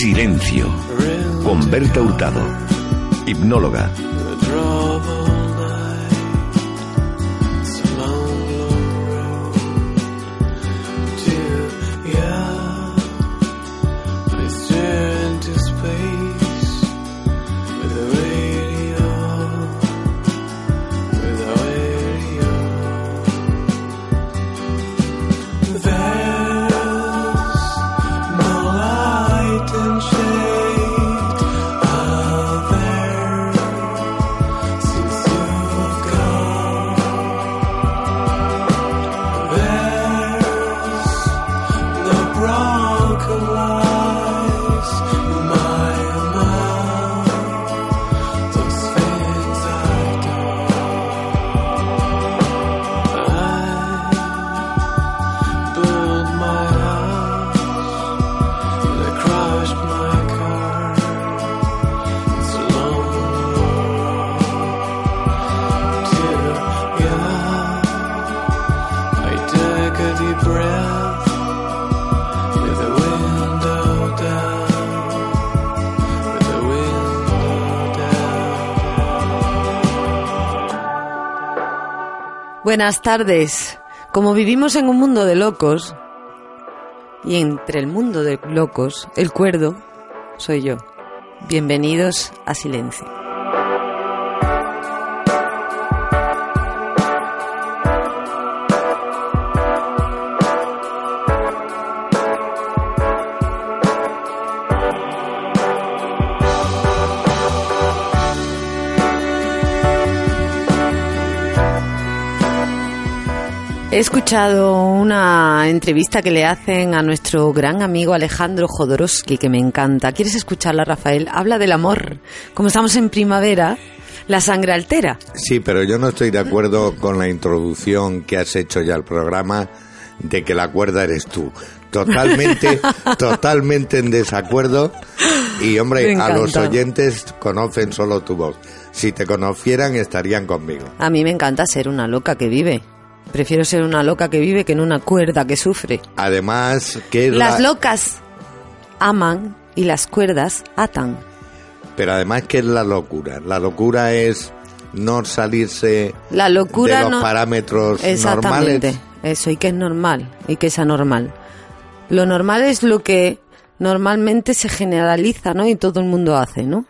Silencio. Con Berta Hurtado. Hipnóloga. Buenas tardes. Como vivimos en un mundo de locos, y entre el mundo de locos, el cuerdo soy yo. Bienvenidos a Silencio. He escuchado una entrevista que le hacen a nuestro gran amigo Alejandro Jodorowsky, que me encanta. ¿Quieres escucharla, Rafael? Habla del amor. Como estamos en primavera, la sangre altera. Sí, pero yo no estoy de acuerdo con la introducción que has hecho ya al programa de que la cuerda eres tú. Totalmente, totalmente en desacuerdo. Y hombre, a los oyentes conocen solo tu voz. Si te conocieran, estarían conmigo. A mí me encanta ser una loca que vive. Prefiero ser una loca que vive que en una cuerda que sufre. Además, que las locas aman y las cuerdas atan. Pero además, ¿qué es la locura? La locura es no salirse la locura de los parámetros Exactamente. Eso, y que es normal, y que es anormal. Lo normal es lo que normalmente se generaliza, ¿no? Y todo el mundo hace, ¿no?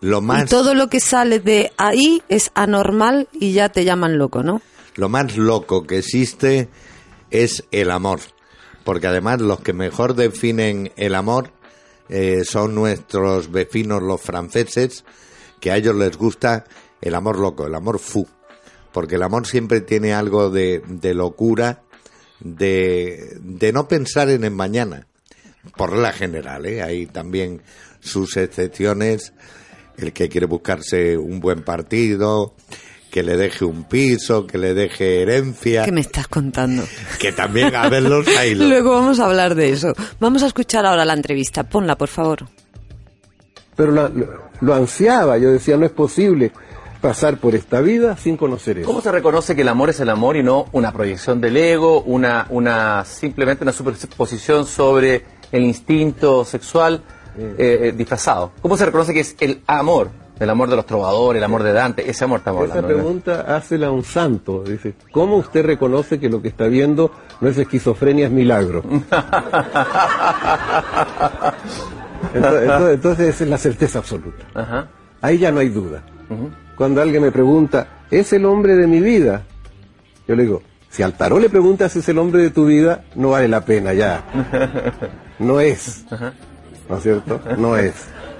Lo más... Y todo lo que sale de ahí es anormal y ya te llaman loco, ¿no? Lo más loco que existe es el amor, porque además los que mejor definen el amor eh, son nuestros vecinos los franceses, que a ellos les gusta el amor loco, el amor fou, porque el amor siempre tiene algo de, locura, de, de, no pensar en el mañana, por la general, ¿eh? hay también sus excepciones, el que quiere buscarse un buen partido, que le deje un piso, que le deje herencia. ¿Qué me estás contando? Que también a verlos ahí. Luego vamos a hablar de eso. Vamos a escuchar ahora la entrevista. Ponla, por favor. Pero lo, lo ansiaba, yo decía, no es posible pasar por esta vida sin conocer eso. ¿Cómo se reconoce que el amor es el amor y no una proyección del ego, una, una simplemente una superposición sobre el instinto sexual eh, eh, disfrazado? ¿Cómo se reconoce que es el amor? El amor de los trovadores, el amor de Dante, ese amor estamos Esa pregunta hácela un santo. Dice, ¿cómo usted reconoce que lo que está viendo no es esquizofrenia, es milagro? entonces, esa es la certeza absoluta. Ahí ya no hay duda. Cuando alguien me pregunta, ¿es el hombre de mi vida? Yo le digo, si al tarot le preguntas si es el hombre de tu vida, no vale la pena ya. No es. ¿No es cierto? No es.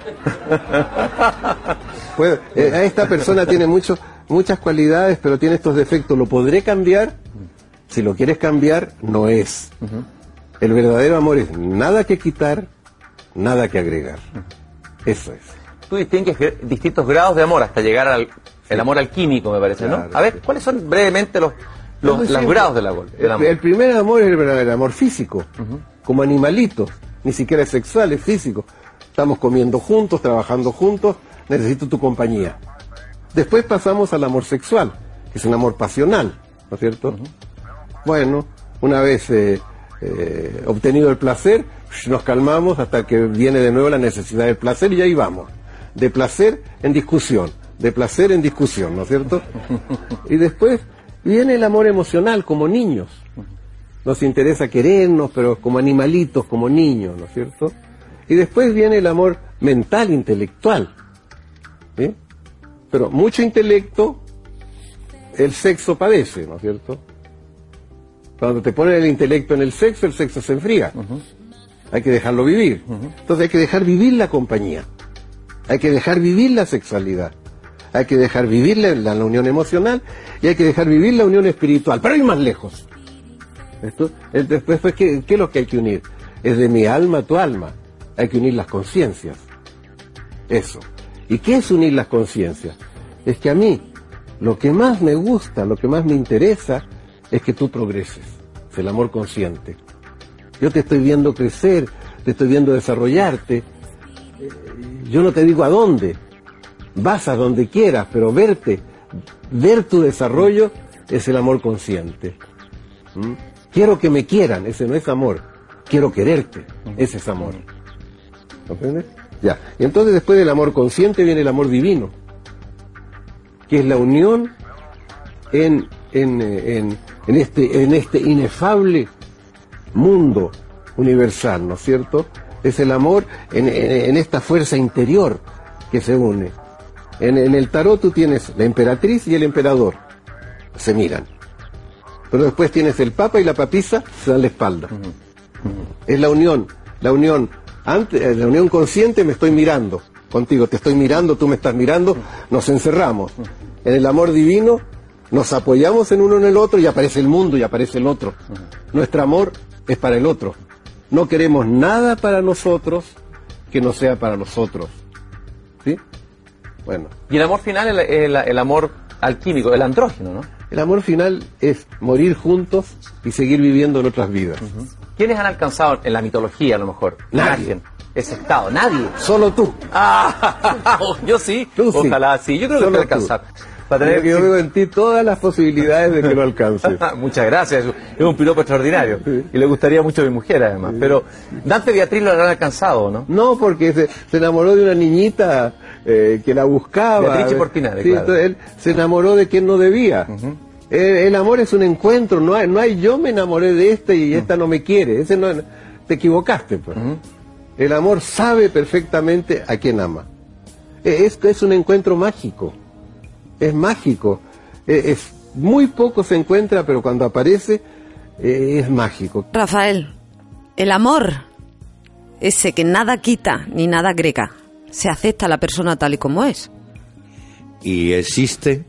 Pues, eh, esta persona tiene muchas cualidades, pero tiene estos defectos. ¿Lo podré cambiar? Si lo quieres cambiar, no es. El verdadero amor es nada que quitar, nada que agregar. Eso es. Tú distingues distintos grados de amor hasta llegar al el amor alquímico, me parece, ¿no? A ver, ¿cuáles son brevemente los, los, grados del amor, El, primer amor es el, amor físico, como animalitos, ni siquiera es sexual, es físico. Estamos comiendo juntos, trabajando juntos, necesito tu compañía. Después pasamos al amor sexual, que es un amor pasional, ¿no es cierto? Bueno, una vez eh, eh, obtenido el placer, nos calmamos hasta que viene de nuevo la necesidad del placer y ahí vamos. De placer en discusión, de placer en discusión, ¿no es cierto? Y después viene el amor emocional como niños. Nos interesa querernos, pero como animalitos, como niños, ¿no es cierto? Y después viene el amor mental, intelectual. Pero mucho intelecto, el sexo padece, ¿no es cierto? Cuando te ponen el intelecto en el sexo, el sexo se enfría. Hay que dejarlo vivir. Entonces hay que dejar vivir la compañía. Hay que dejar vivir la sexualidad hay que dejar vivir la, unión emocional y hay que dejar vivir la unión espiritual, pero ir más lejos. Esto, después, ¿qué, es lo que hay que unir? Es de mi alma a tu alma. Hay que unir las conciencias. Eso. ¿Y qué es unir las conciencias? Es que a mí lo que más me gusta, lo que más me interesa, es que tú progreses. Es el amor consciente. Yo te estoy viendo crecer, te estoy viendo desarrollarte. Eh, yo no te digo a dónde, vas a donde quieras, pero verte, ver tu desarrollo es el amor consciente. ¿Mm? Quiero que me quieran, ese no es amor. Quiero quererte, ese es amor. ¿Comprendes? Ya. Y entonces después del amor consciente viene el amor divino, que es la unión en, en, en, en este, en este inefable mundo universal, ¿no es cierto? Es el amor en, en esta fuerza interior que se une. En, el tarot tú tienes la emperatriz y el emperador. Se miran. Pero después tienes el papa y la papisa, se dan la espalda. Es la unión. La unión, antes, eh, la unión consciente me estoy mirando contigo, te estoy mirando, tú me estás mirando, nos encerramos. En el amor divino nos apoyamos en uno en el otro y aparece el mundo y aparece el otro. Nuestro amor es para el otro. No queremos nada para nosotros que no sea para los otros. ¿Sí? Bueno. Y el amor final es el, amor alquímico, el andrógeno, ¿no? El amor final es morir juntos y seguir viviendo en otras vidas. ¿Quiénes han alcanzado en la mitología a lo mejor? Nadie. Ese estado, nadie. Solo tú. Ah, yo sí. Ojalá sí. Yo creo que que alcanzar. Para tener que yo veo en ti todas las posibilidades de que lo alcances. Muchas gracias, es un piropo extraordinario. Y le gustaría mucho a mi mujer además. Pero Dante Beatriz lo habrán alcanzado, ¿no? No, porque se, se enamoró de una niñita eh, que la buscaba. él se enamoró de quien no debía. El, amor es un encuentro, no hay, no hay yo me enamoré de esta y esta no me quiere. Ese no, te equivocaste. Pues. El amor sabe perfectamente a quien ama. E, es, es un encuentro mágico. Es mágico. E, es, muy poco se encuentra, pero cuando aparece e, es mágico. Rafael, el amor, ese que nada quita ni nada agrega se acepta a la persona tal y como es. ¿Y existe?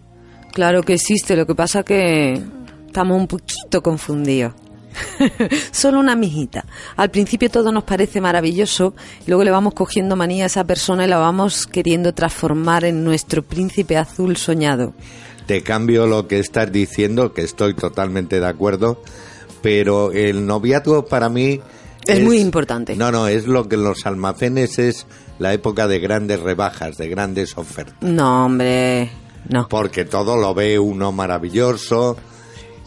Claro que existe, lo que pasa que estamos un poquito confundidos. Solo una mijita. Al principio todo nos parece maravilloso y luego le vamos cogiendo manía a esa persona y la vamos queriendo transformar en nuestro príncipe azul soñado. Te cambio lo que estás diciendo, que estoy totalmente de acuerdo, pero el noviazgo para mí es, muy importante. No, no, es lo que en los almacenes es la época de grandes rebajas, de grandes ofertas. No, hombre, no. Porque todo lo ve uno maravilloso,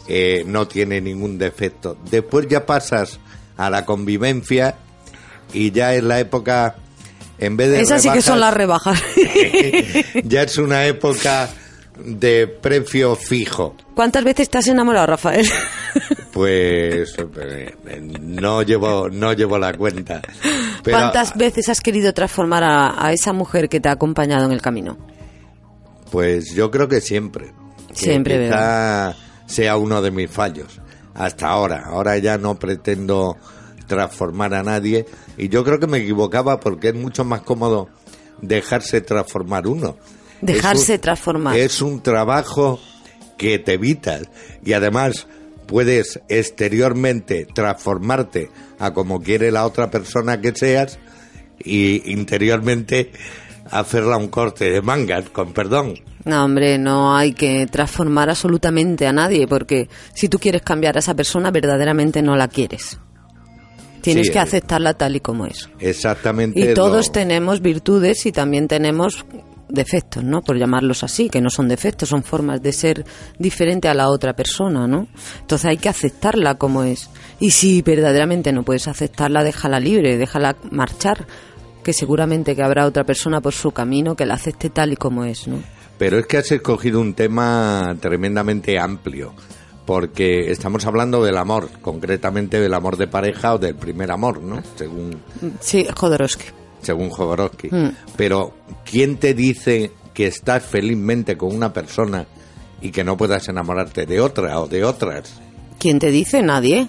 eh, no tiene ningún defecto. Después ya pasas a la convivencia y ya es la época, en vez de... Esas sí que son las rebajas. ya es una época de precio fijo. ¿Cuántas veces estás enamorado, Rafael? Pues eh, no llevo, no llevo la cuenta. ¿Cuántas veces has querido transformar a, esa mujer que te ha acompañado en el camino? Pues yo creo que siempre. siempre. Quizá sea uno de mis fallos. Hasta ahora. Ahora ya no pretendo transformar a nadie. Y yo creo que me equivocaba porque es mucho más cómodo dejarse transformar uno. Dejarse transformar. Es un trabajo que te evitas y además puedes exteriormente transformarte a como quiere la otra persona que seas y interiormente hacerla un corte de mangas, con perdón. No, hombre, no hay que transformar absolutamente a nadie, porque si tú quieres cambiar a esa persona, verdaderamente no la quieres. Tienes Sí, que eh, aceptarla tal y como es. Exactamente. Y todos lo- tenemos virtudes y también tenemos defectos, ¿no? Por llamarlos así, que no son defectos, son formas de ser diferente a la otra persona, ¿no? Entonces hay que aceptarla como es. Y si verdaderamente no puedes aceptarla, déjala libre, déjala marchar, que seguramente que habrá otra persona por su camino que la acepte tal y como es, ¿no? Pero es que has escogido un tema tremendamente amplio, porque estamos hablando del amor, concretamente del amor de pareja o del primer amor, ¿no? Según, Sí, Jodorowsky. según Jodorowsky. Mm. Pero, ¿quién te dice que estás felizmente con una persona y que no puedas enamorarte de otra o de otras? ¿Quién te dice? Nadie.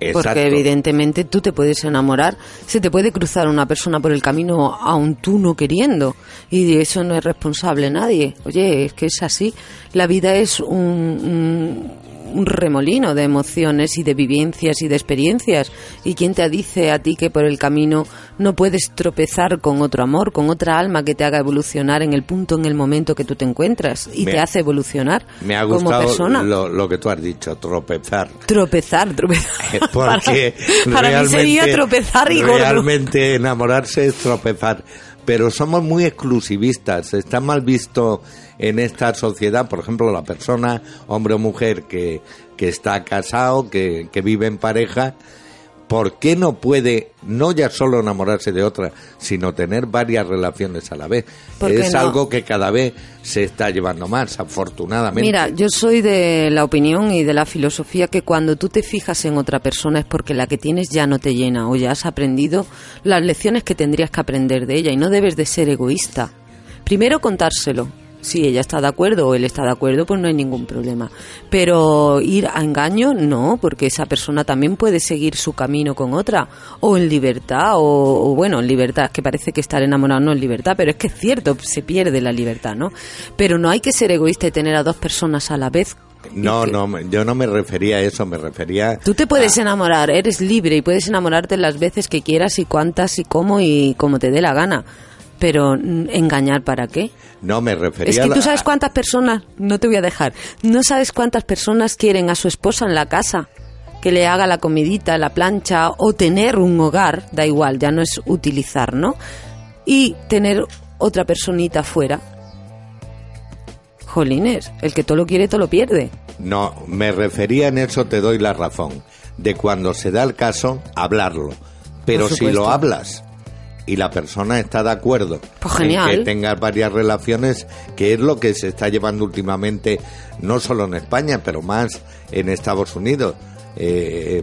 Exacto. Porque evidentemente tú te puedes enamorar, se te puede cruzar una persona por el camino aun tú no queriendo y de eso no es responsable nadie. Oye, es que es así. La vida es un, un, un remolino de emociones y de vivencias y de experiencias. ¿Y quién te dice a ti que por el camino no puedes tropezar con otro amor, con otra alma que te haga evolucionar en el punto, en el momento que tú te encuentras y Me- te hace evolucionar Me ha como persona? lo, lo que tú has dicho, tropezar. Tropezar, tropezar. Porque para, para mí sería tropezar y gordo. Realmente enamorarse es tropezar. Pero somos muy exclusivistas. Está mal visto en esta sociedad, por ejemplo, la persona, hombre o mujer, que, que está casado, que, que vive en pareja. ¿Por qué no puede no ya solo enamorarse de otra, sino tener varias relaciones a la vez? ¿Por qué Es no? algo que cada vez se está llevando más, afortunadamente. Mira, yo soy de la opinión y de la filosofía que cuando tú te fijas en otra persona es porque la que tienes ya no te llena o ya has aprendido las lecciones que tendrías que aprender de ella y no debes de ser egoísta. Primero contárselo. Si ella está de acuerdo o él está de acuerdo, pues no hay ningún problema. Pero ir a engaño, no, porque esa persona también puede seguir su camino con otra, o en libertad, o, o bueno, en libertad, es que parece que estar enamorado no es libertad, pero es que es cierto, se pierde la libertad, ¿no? Pero no hay que ser egoísta y tener a dos personas a la vez. No, no, yo no me refería a eso, me refería Tú te puedes enamorar, eres libre y puedes enamorarte las veces que quieras y cuántas y cómo y como te dé la gana. Pero mm, engañar para qué? No, me refería Es que a tú sabes cuántas personas, no te voy a dejar, no sabes cuántas personas quieren a su esposa en la casa, que le haga la comidita, la plancha o tener un hogar, da igual, ya no es utilizar, ¿no? Y tener otra personita fuera. Jolines, el que todo lo quiere, todo lo pierde. No, me refería en eso, te doy la razón, de cuando se da el caso, hablarlo. Pero si lo hablas y la persona está de acuerdo Pues en genial. que tengas varias relaciones, que es lo que se está llevando últimamente, no solo en España, pero más en Estados Unidos, eh,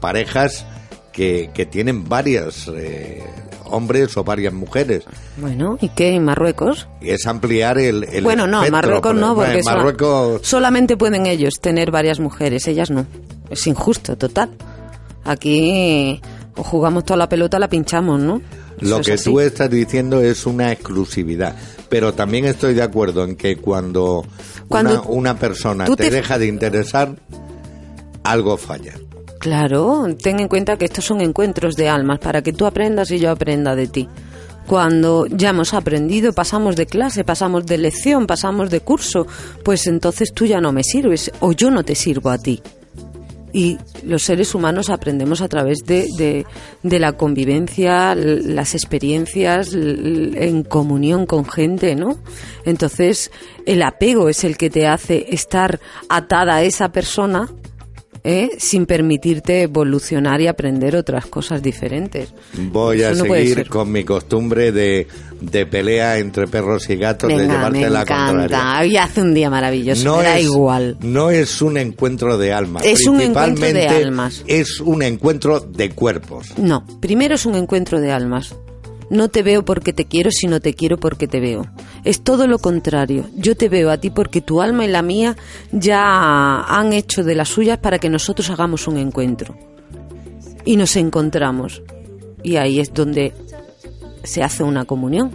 parejas que, que tienen varias eh, hombres o varias mujeres. Bueno, ¿y qué en Marruecos? Y es ampliar el, el bueno, no, espectro, Marruecos no, porque en Marruecos solamente pueden ellos tener varias mujeres, ellas no. Es injusto, total. Aquí o jugamos toda la pelota, la pinchamos, ¿no? Lo es que así. tú estás diciendo es una exclusividad, pero también estoy de acuerdo en que cuando, Cuando una, una persona te, te- deja de interesar, algo falla. Claro, ten en cuenta que estos son encuentros de almas para que tú aprendas y yo aprenda de ti. Cuando ya hemos aprendido, pasamos de clase, pasamos de lección, pasamos de curso, pues entonces tú ya no me sirves o yo no te sirvo a ti. Y los seres humanos aprendemos a través de, de- de la convivencia, las experiencias en comunión con gente, ¿no? Entonces, el apego es el que te hace estar atada a esa persona ¿eh? sin permitirte evolucionar y aprender otras cosas diferentes. Voy a no seguir con mi costumbre de, de pelea entre perros y gatos, de llevarte me la encanta. contraria. Hoy hace un día maravilloso, da es, igual. no es un encuentro de almas. Es un encuentro de almas. Es un encuentro de cuerpos. No, primero es un encuentro de almas. No te veo porque te quiero, sino te quiero porque te veo. Es todo lo contrario. Yo te veo a ti porque tu alma y la mía ya han hecho de las suyas para que nosotros hagamos un encuentro. Y nos encontramos. Y ahí es donde se hace una comunión.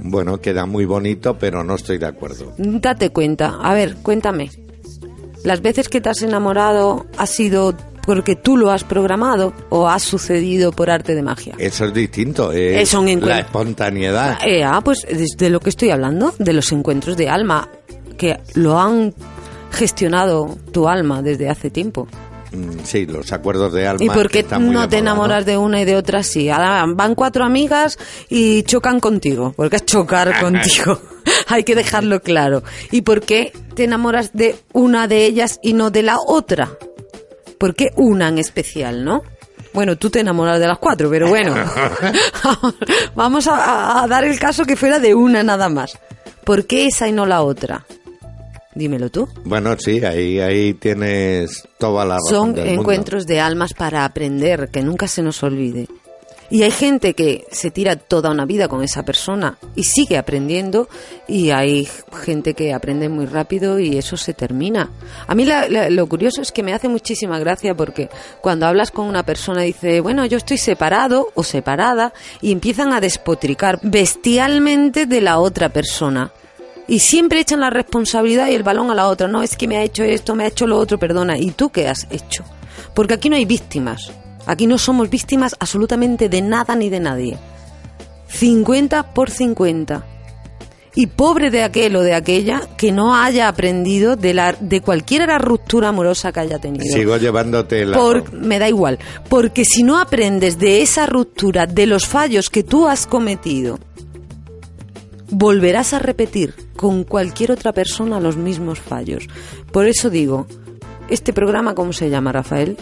Bueno, queda muy bonito, pero no estoy de acuerdo. Date cuenta. A ver, cuéntame. ¿Las veces que te has enamorado ha sido porque tú lo has programado o ha sucedido por arte de magia? Eso es distinto, es Es un la espontaneidad. Eh, ah, pues es de lo que estoy hablando, de los encuentros de alma, que lo han gestionado tu alma desde hace tiempo. Mm, Sí, los acuerdos de alma. ¿Y por qué no te enamoras de una y de otra sí? Ahora van cuatro amigas y chocan contigo, porque es chocar contigo. Hay que dejarlo claro. ¿Y por qué te enamoras de una de ellas y no de la otra? ¿Por qué una en especial, no? Bueno, tú te enamoras de las cuatro, pero bueno. Vamos a, dar el caso que fuera de una nada más. ¿Por qué esa y no la otra? Dímelo tú. Bueno, sí, ahí, ahí tienes toda la razón Son del mundo. encuentros de almas para aprender, que nunca se nos olvide. Y hay gente que se tira toda una vida con esa persona y sigue aprendiendo y hay gente que aprende muy rápido y eso se termina. A mí la- la- lo curioso es que me hace muchísima gracia porque cuando hablas con una persona dice, bueno, yo estoy separado o separada y empiezan a despotricar bestialmente de la otra persona. Y siempre echan la responsabilidad y el balón a la otra. No, es que me ha hecho esto, me ha hecho lo otro, perdona. ¿Y tú qué has hecho? Porque aquí no hay víctimas. Aquí no somos víctimas absolutamente de nada ni de nadie. 50 por 50. Y pobre de aquel o de aquella que no haya aprendido de, la, de cualquier ruptura amorosa que haya tenido. Sigo llevándote la... Por- me da igual, porque si no aprendes de esa ruptura, de los fallos que tú has cometido, volverás a repetir con cualquier otra persona los mismos fallos. Por eso digo, este programa, ¿cómo se llama, Rafael?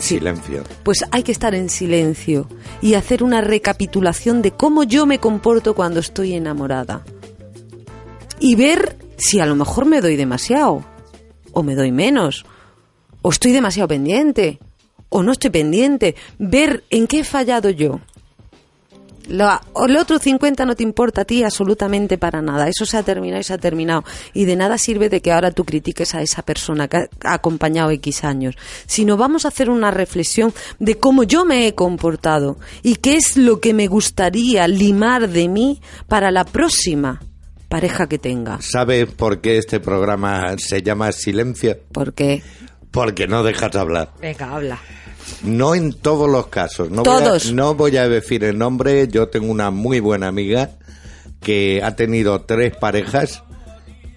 Silencio. Pues hay que estar en silencio y hacer una recapitulación de cómo yo me comporto cuando estoy enamorada. Y ver si a lo mejor me doy demasiado, o me doy menos, o estoy demasiado pendiente, o no estoy pendiente. Ver en qué he fallado yo. La- o el otro 50 no te importa a ti absolutamente para nada. Eso se ha terminado y se ha terminado. Y de nada sirve de que ahora tú critiques a esa persona que ha acompañado X años. Sino vamos a hacer una reflexión de cómo yo me he comportado y qué es lo que me gustaría limar de mí para la próxima pareja que tenga. ¿Sabes por qué este programa se llama Silencio? Porque. Porque no dejas hablar. Venga, habla. No en todos los casos. No Todos. Voy a, no voy a decir el nombre. Yo tengo una muy buena amiga que ha tenido tres parejas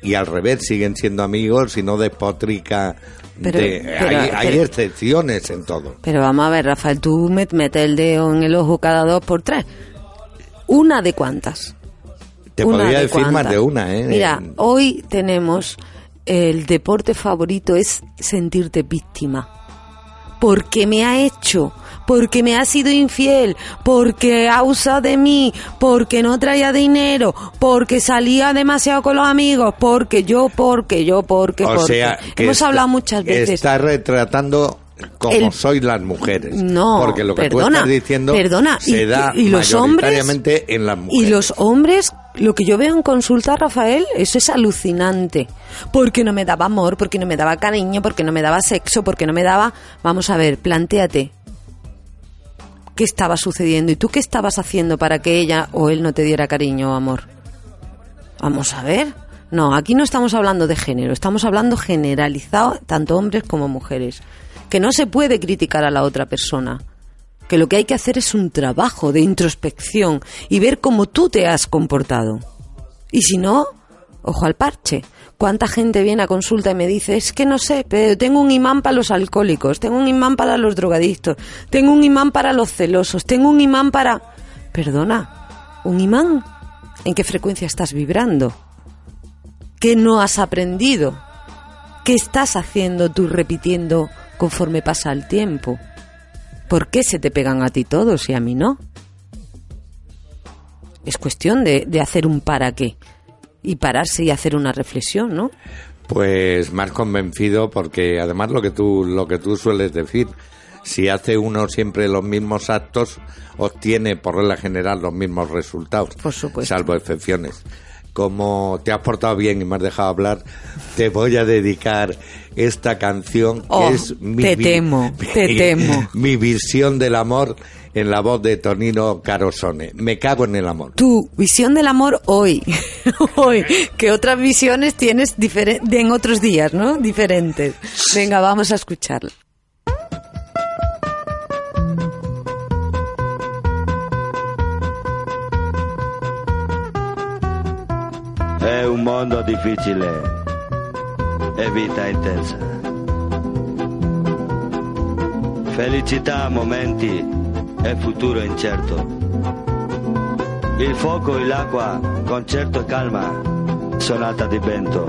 y al revés siguen siendo amigos y no despotrica. Pero- de- pero- hay, hay pero- excepciones en todo. Pero vamos a ver, Rafael, tú me- metes el dedo en el ojo cada dos por tres. ¿Una de cuántas? Te Una podría de decir más de una, ¿eh? Mira, hoy tenemos el deporte favorito es sentirte víctima. Porque me ha hecho, porque me ha sido infiel, porque ha usado de mí, porque no traía dinero, porque salía demasiado con los amigos, porque yo, porque yo, porque, o porque. sea, que Hemos hablado muchas veces. Está retratando como El- sois las mujeres. No, porque lo que tú perdona, estás diciendo perdona, se y- da y los hombres- en las mujeres. Y los hombres, lo que yo veo en consulta, Rafael, eso es alucinante. Porque no me daba amor, porque no me daba cariño, porque no me daba sexo, porque no me daba... Vamos a ver, plantéate. ¿Qué estaba sucediendo? ¿Y tú qué estabas haciendo para que ella o él no te diera cariño o amor? Vamos a ver. No, aquí no estamos hablando de género, estamos hablando generalizado, tanto hombres como mujeres. Que no se puede criticar a la otra persona que lo que hay que hacer es un trabajo de introspección y ver cómo tú te has comportado. Y si no, ojo al parche. ¿Cuánta gente viene a consulta y me dice, es que no sé, pero tengo un imán para los alcohólicos, tengo un imán para los drogadictos, tengo un imán para los celosos, tengo un imán para... Perdona, ¿un imán? ¿En qué frecuencia estás vibrando? ¿Qué no has aprendido? ¿Qué estás haciendo tú repitiendo conforme pasa el tiempo? ¿Por qué se te pegan a ti todos y a mí no? Es cuestión de, de hacer un para qué y pararse y hacer una reflexión, ¿no? Pues más convencido porque además lo que tú lo que tú sueles decir, si hace uno siempre los mismos actos, obtiene por regla general los mismos resultados, Por supuesto. salvo excepciones. Como te has portado bien y me has dejado hablar, te voy a dedicar esta canción que Oh, es mi te temo, te mi- temo. mi visión del amor en la voz de Tonino Carosone. Me cago en el amor. Tu visión del amor hoy, hoy, que otras visiones tienes en otros días, ¿no? Diferentes. Venga, vamos a escucharla. Un mondo difficile e vita intensa. Felicità a momenti e futuro incerto. Il fuoco e l'acqua, concerto e calma, sonata di vento.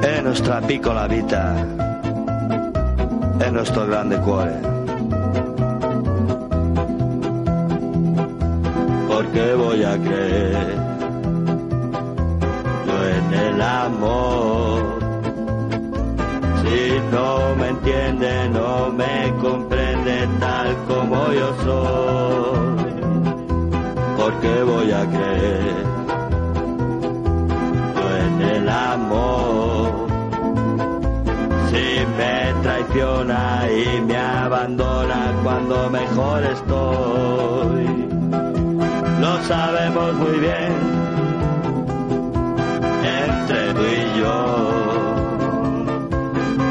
È nostra piccola vita, è nostro grande cuore. Porque voy a creer yo en el amor. Si no me entiende, no me comprende tal como yo soy. Porque voy a creer yo en el amor. Si me traiciona y me abandona cuando mejor estoy sabemos muy bien, entre tú y yo.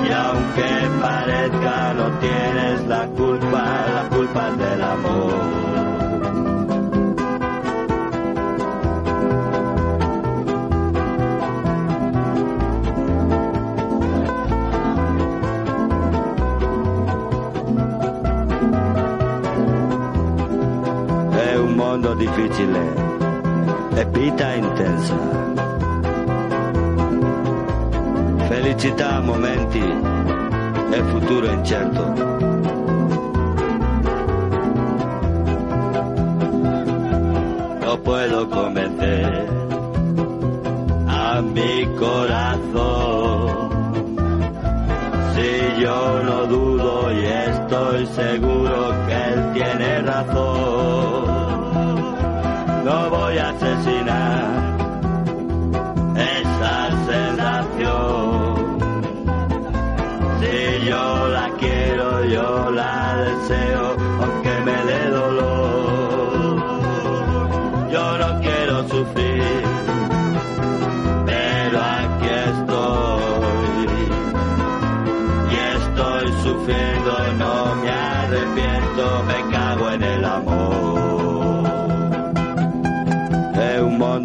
Y aunque parezca, no tienes la culpa, la culpa es del amor. Mondo difficile e vita intensa. Felicità a momenti e futuro incerto.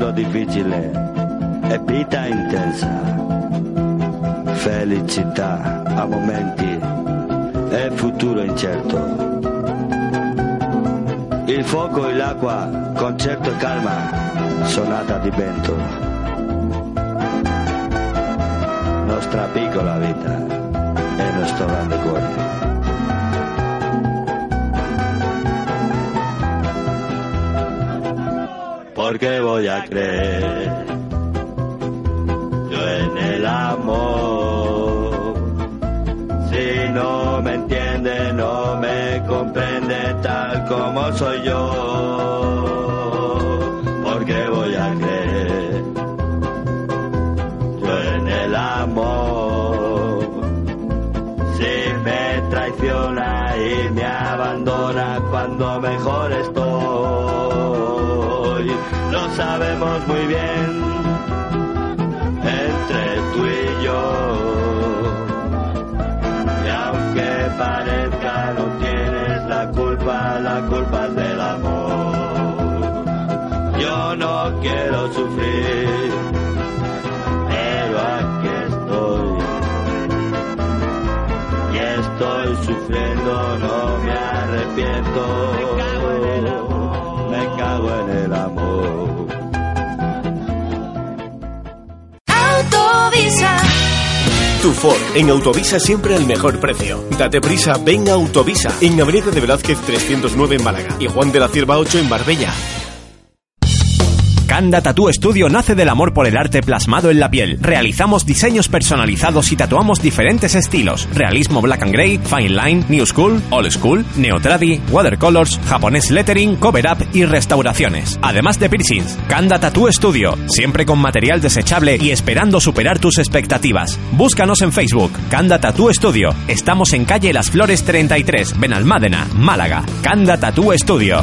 Mondo difficile e vita intensa. Felicità a momenti e futuro incerto. Il fuoco e l'acqua, concerto e calma, sonata di vento. Nostra piccola vita e nostro grande cuore. Porque voy a creer yo en el amor. Si no me entiende, no me comprende tal como soy yo. Porque voy a creer yo en el amor. Si me traiciona y me abandona cuando mejor estoy, sabemos muy bien entre tú y yo. Y aunque parezca no tienes la culpa, la culpa es del amor. Yo no quiero sufrir, pero aquí estoy. Y estoy sufriendo, no me arrepiento. Me cago en el amor. En Autovisa siempre al mejor precio. Date prisa, ven a Autovisa, en Avenida de Velázquez 309 en Málaga y Juan de la Cierva 8 en Marbella. Canda Tattoo Studio nace del amor por el arte plasmado en la piel. Realizamos diseños personalizados y tatuamos diferentes estilos: realismo black and gray, fine line, new school, old school, neotradi, watercolors, japonés lettering, cover up y restauraciones. Además de piercings, Canda Tattoo Studio, siempre con material desechable y esperando superar tus expectativas. Búscanos en Facebook, Canda Tattoo Studio. Estamos en calle Las Flores 33, Benalmádena, Málaga. Canda Tattoo Studio.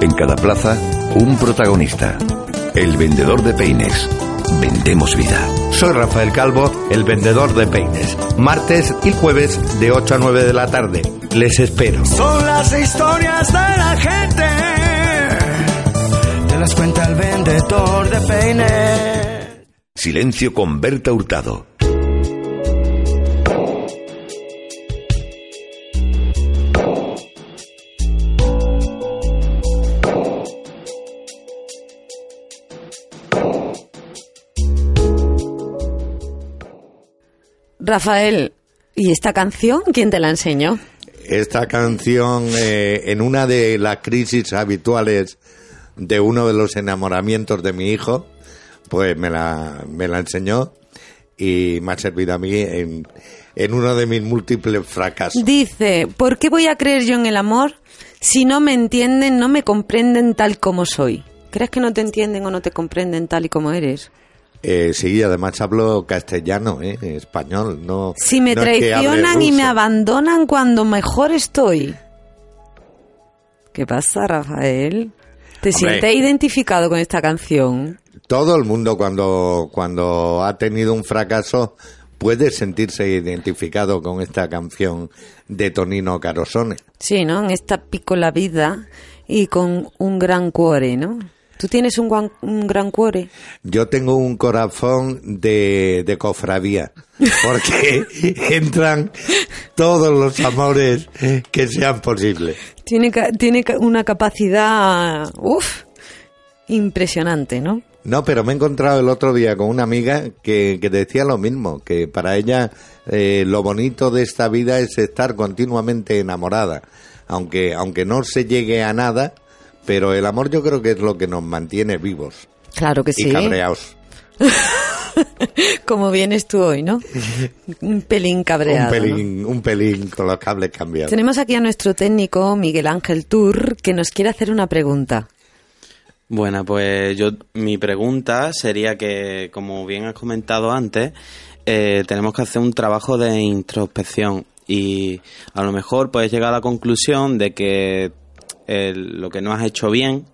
En cada plaza, un protagonista. El vendedor de peines. Vendemos vida. Soy Rafael Calvo, el vendedor de peines. Martes y jueves de 8 a 9 de la tarde. Les espero. Son las historias de la gente. Te las cuenta el vendedor de peines. Silencio con Berta Hurtado. Rafael, ¿y esta canción quién te la enseñó? Esta canción, eh, en una de las crisis habituales de uno de los enamoramientos de mi hijo, pues me la, me la enseñó y me ha servido a mí en, en uno de mis múltiples fracasos. Dice, ¿por qué voy a creer yo en el amor si no me entienden, no me comprenden tal como soy? ¿Crees que no te entienden o no te comprenden tal y como eres? Eh, sí, además hablo castellano, eh, español, no. Si me no es que hable traicionan y me abandonan cuando mejor estoy. ¿Qué pasa, Rafael? ¿Te Hombre. sientes identificado con esta canción? Todo el mundo cuando, cuando ha tenido un fracaso puede sentirse identificado con esta canción de Tonino Carosone. Sí, ¿no? En esta piccola vida y con un gran cuore, ¿no? ¿Tú tienes un, guan- un gran cuore? Yo tengo un corazón de, de cofradía, porque entran todos los amores que sean posibles. Tiene, tiene una capacidad, uff, impresionante, ¿no? No, pero me he encontrado el otro día con una amiga que, que decía lo mismo, que para ella eh, lo bonito de esta vida es estar continuamente enamorada, aunque, aunque no se llegue a nada, pero el amor yo creo que es lo que nos mantiene vivos Claro que y sí. cabreados. Como vienes tú hoy, ¿no? Un pelín cabreado. un ¿no? pelín, un pelín con los cables cambiados. Tenemos aquí a nuestro técnico, Miguel Ángel Tour, que nos quiere hacer una pregunta. Bueno, pues yo mi pregunta sería que, como bien has comentado antes, eh, tenemos que hacer un trabajo de introspección y a lo mejor puedes llegar a la conclusión de que eh, lo que no has hecho bien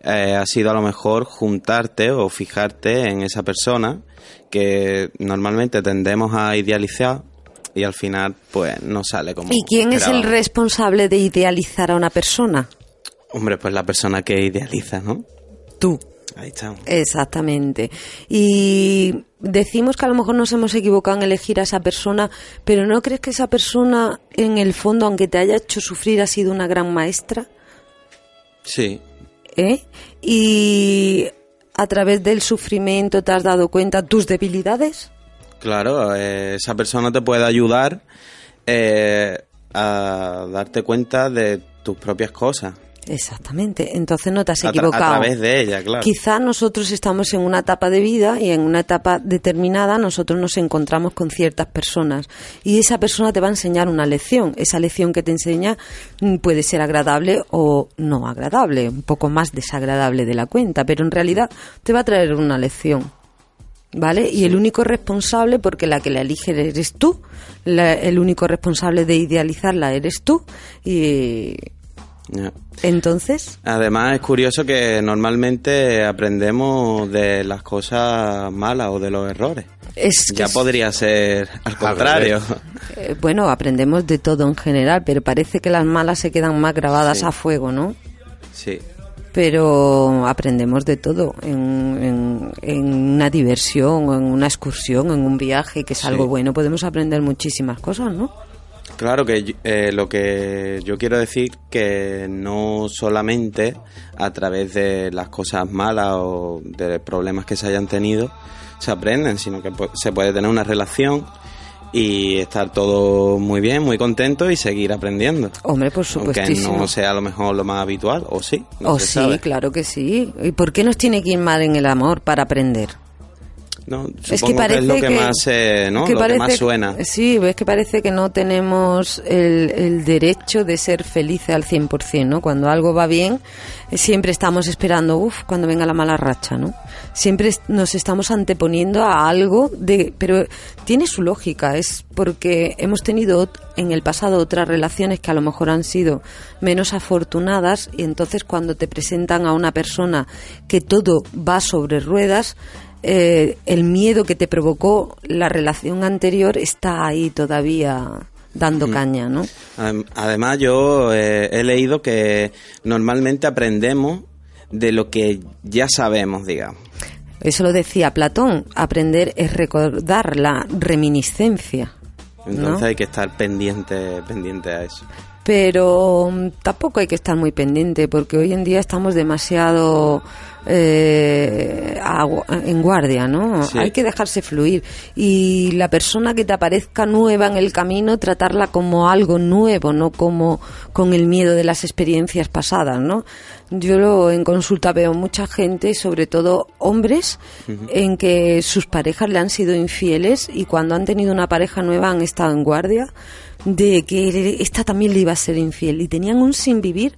eh, ha sido a lo mejor juntarte o fijarte en esa persona que normalmente tendemos a idealizar y al final pues no sale como ¿Y quién es el responsable de idealizar a una persona? Hombre, pues la persona que idealiza, ¿no? Tú. Ahí está. Exactamente. Y decimos que a lo mejor nos hemos equivocado en elegir a esa persona, pero ¿no crees que esa persona, en el fondo, aunque te haya hecho sufrir, ha sido una gran maestra? Sí, ¿Eh? Y a través del sufrimiento te has dado cuenta tus debilidades. Claro, eh, esa persona te puede ayudar eh, a darte cuenta de tus propias cosas. Exactamente. Entonces no te has A, tra- equivocado. a través de ella, claro. Quizá nosotros estamos en una etapa de vida y en una etapa determinada nosotros nos encontramos con ciertas personas y esa persona te va a enseñar una lección. Esa lección que te enseña mm, puede ser agradable o no agradable, un poco más desagradable de la cuenta, pero en realidad te va a traer una lección. ¿Vale? Y el único responsable, porque la que la elige eres tú, la- el único responsable de idealizarla eres tú, y Entonces, Además es curioso que normalmente aprendemos de las cosas malas o de los errores. Es que ya es- podría ser al contrario. Eh, bueno, aprendemos de todo en general, pero parece que las malas se quedan más grabadas Sí. a fuego, ¿no? Sí. Pero aprendemos de todo en, en- en una diversión, en una excursión, en un viaje, que es Sí. algo bueno. Podemos aprender muchísimas cosas, ¿no? Claro que eh, lo que yo quiero decir que no solamente a través de las cosas malas o de problemas que se hayan tenido se aprenden, sino que se puede tener una relación y estar todo muy bien, muy contento y seguir aprendiendo. Hombre, por Aunque supuestísimo. no sea a lo mejor lo más habitual, o sí. no o sí, sabe. claro que sí. ¿Y por qué nos tiene que ir mal en el amor para aprender? No, Es que parece es lo que, que- más, eh, ¿no? que lo que parece- más suena. Sí, es que parece que no tenemos el, el derecho de ser felices al 100%, ¿no? Cuando algo va bien, eh, siempre estamos esperando, uff, cuando venga la mala racha, ¿no? Siempre nos estamos anteponiendo a algo de... Pero tiene su lógica, es porque hemos tenido en el pasado otras relaciones que a lo mejor han sido menos afortunadas y entonces cuando te presentan a una persona que todo va sobre ruedas, eh, el miedo que te provocó la relación anterior está ahí todavía dando Mm. caña, ¿no? Adem- Además, yo eh, he leído que normalmente aprendemos de lo que ya sabemos, digamos. Eso lo decía Platón, aprender es recordar la reminiscencia. Entonces ¿no? hay que estar pendiente, pendiente a eso. Pero mm, tampoco hay que estar muy pendiente porque hoy en día estamos demasiado eh, agu- en guardia, ¿no? Sí. Hay que dejarse fluir y la persona que te aparezca nueva en el camino tratarla como algo nuevo, no como con el miedo de las experiencias pasadas, ¿no? Yo lo- en consulta veo mucha gente, sobre todo hombres, en que sus parejas le han sido infieles y cuando han tenido una pareja nueva han estado en guardia de que esta también le iba a ser infiel y tenían un sin vivir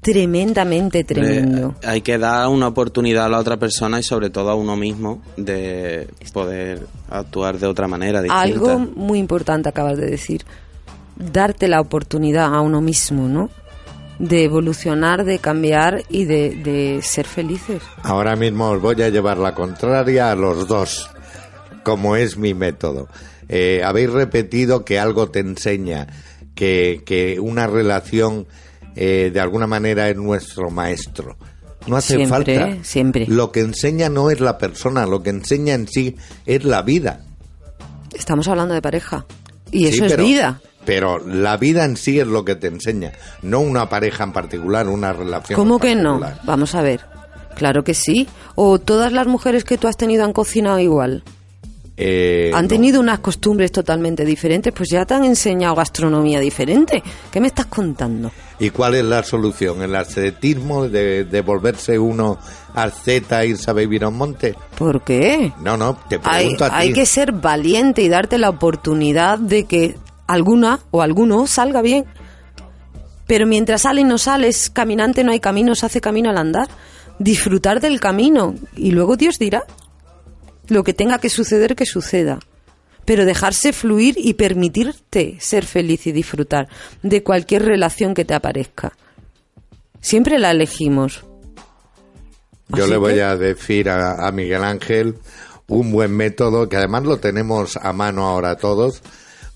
tremendamente tremendo. Hay que dar una oportunidad a la otra persona y sobre todo a uno mismo de poder actuar de otra manera distinta. Algo muy importante acabas de decir, darte la oportunidad a uno mismo, ¿no? De evolucionar, de cambiar y de, de ser felices. Ahora mismo os voy a llevar la contraria a los dos, como es mi método. Eh, habéis repetido que algo te enseña, que, que una relación eh, de alguna manera es nuestro maestro. No hace Siempre, falta. siempre. Lo que enseña no es la persona, lo que enseña en sí es la vida. Estamos hablando de pareja. Y Sí, eso es pero- vida. Pero la vida en sí es lo que te enseña, no una pareja en particular, una relación. ¿Cómo en que no? Vamos a ver. Claro que sí. O todas las mujeres que tú has tenido han cocinado igual. Eh, han no. tenido unas costumbres totalmente diferentes, pues ya te han enseñado gastronomía diferente. ¿Qué me estás contando? ¿Y cuál es la solución? ¿El ascetismo de, de volverse uno asceta e irse a vivir a un monte? ¿Por qué? No, no, te Hay, pregunto a ti. hay que ser valiente y darte la oportunidad de que alguna o alguno salga bien. Pero mientras sale y no sales, caminante no hay camino, se hace camino al andar. Disfrutar del camino y luego Dios dirá lo que tenga que suceder que suceda. Pero dejarse fluir y permitirte ser feliz y disfrutar de cualquier relación que te aparezca. Siempre la elegimos. Yo Así le voy que- a decir a, a Miguel Ángel un buen método que además lo tenemos a mano ahora todos.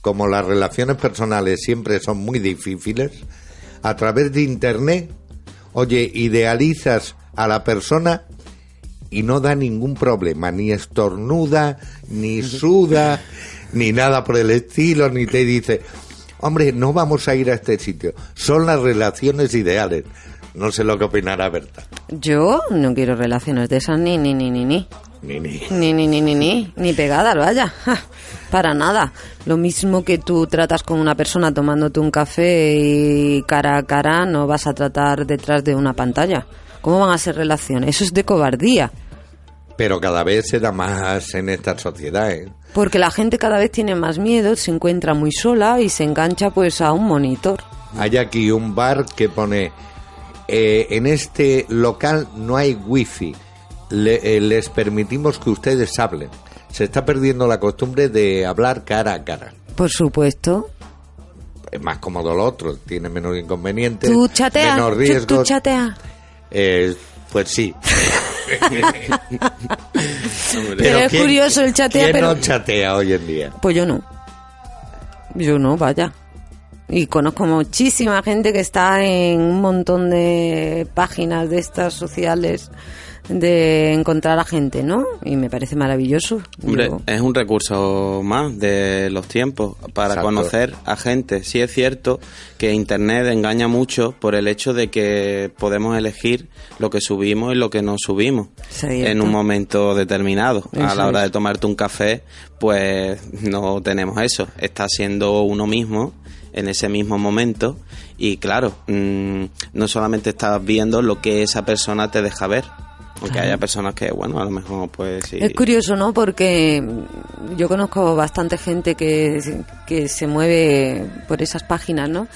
Como las relaciones personales siempre son muy difíciles, a través de Internet, oye, idealizas a la persona y no da ningún problema, ni estornuda, ni suda, ni nada por el estilo, ni te dice, hombre, no vamos a ir a este sitio. Son las relaciones ideales. No sé lo que opinará Berta. Yo no quiero relaciones de esas ni, ni, ni, ni, ni. Ni, ni. Ni, ni, ni, ni, ni, ni pegadas, vaya. Para nada. Lo mismo que tú tratas con una persona tomándote un café y cara a cara, no vas a tratar detrás de una pantalla. ¿Cómo van a ser relaciones? Eso es de cobardía. Pero cada vez se da más en esta sociedad, ¿eh? Porque la gente cada vez tiene más miedo, se encuentra muy sola y se engancha pues a un monitor. Hay aquí un bar que pone, eh, en este local no hay wifi, Le- eh, les permitimos que ustedes hablen. Se está perdiendo la costumbre de hablar cara a cara. Por supuesto. Es más cómodo lo otro, tiene menos inconvenientes, Tú chateas, menos tú, riesgos. tú chateas. Eh, pues sí. Pero es ¿quién- curioso el chatea, ¿quién pero- no chatea hoy en día? Pues yo no. Yo no, vaya. Y conozco muchísima gente que está en un montón de páginas de estas sociales de encontrar a gente, ¿no? Y me parece maravilloso. Hombre, Yo- es un recurso más de los tiempos para Exacto. conocer a gente. Sí es cierto que Internet engaña mucho por el hecho de que podemos elegir lo que subimos y lo que no subimos en un momento determinado. a la hora es. de tomarte un café, pues no tenemos eso. Está siendo uno mismo en ese mismo momento y claro, mm, no solamente estás viendo lo que esa persona te deja ver. Aunque Claro. haya personas que, bueno, a lo mejor pues sí. Es curioso, ¿no? Porque yo conozco bastante gente que, que se mueve por esas páginas, ¿no?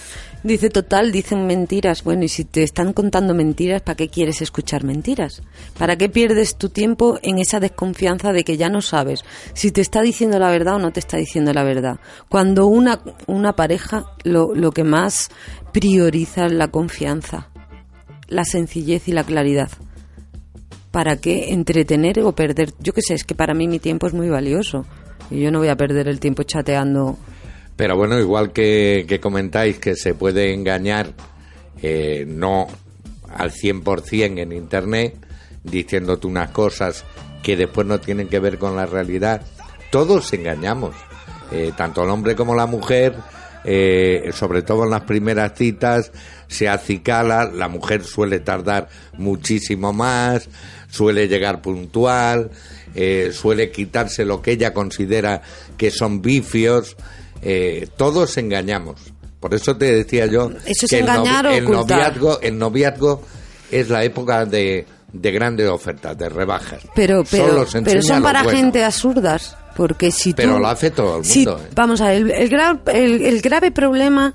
Dice, total, dicen mentiras. Bueno, y si te están contando mentiras, ¿para qué quieres escuchar mentiras? ¿Para qué pierdes tu tiempo en esa desconfianza de que ya no sabes si te está diciendo la verdad o no te está diciendo la verdad? Cuando una, una pareja lo, lo que más prioriza es la confianza, la sencillez y la claridad. ¿Para qué entretener o perder? Yo qué sé, es que para mí mi tiempo es muy valioso y yo no voy a perder el tiempo chateando. Pero bueno, igual que, que comentáis que se puede engañar, eh, no al 100% en Internet, diciéndote unas cosas que después no tienen que ver con la realidad. Todos engañamos, eh, tanto el hombre como la mujer, eh, sobre todo en las primeras citas, se acicala, la mujer suele tardar muchísimo más, suele llegar puntual, eh, suele quitarse lo que ella considera que son vicios, eh, todos engañamos. Por eso te decía yo Eso es que el, o noviazgo, el noviazgo es la época de, de grandes ofertas, de rebajas. Pero, pero, pero son para bueno. gente absurdas. Porque si tú- Pero lo hace todo el si- mundo, ¿eh? Vamos a ver, el, el gra- el- el grave problema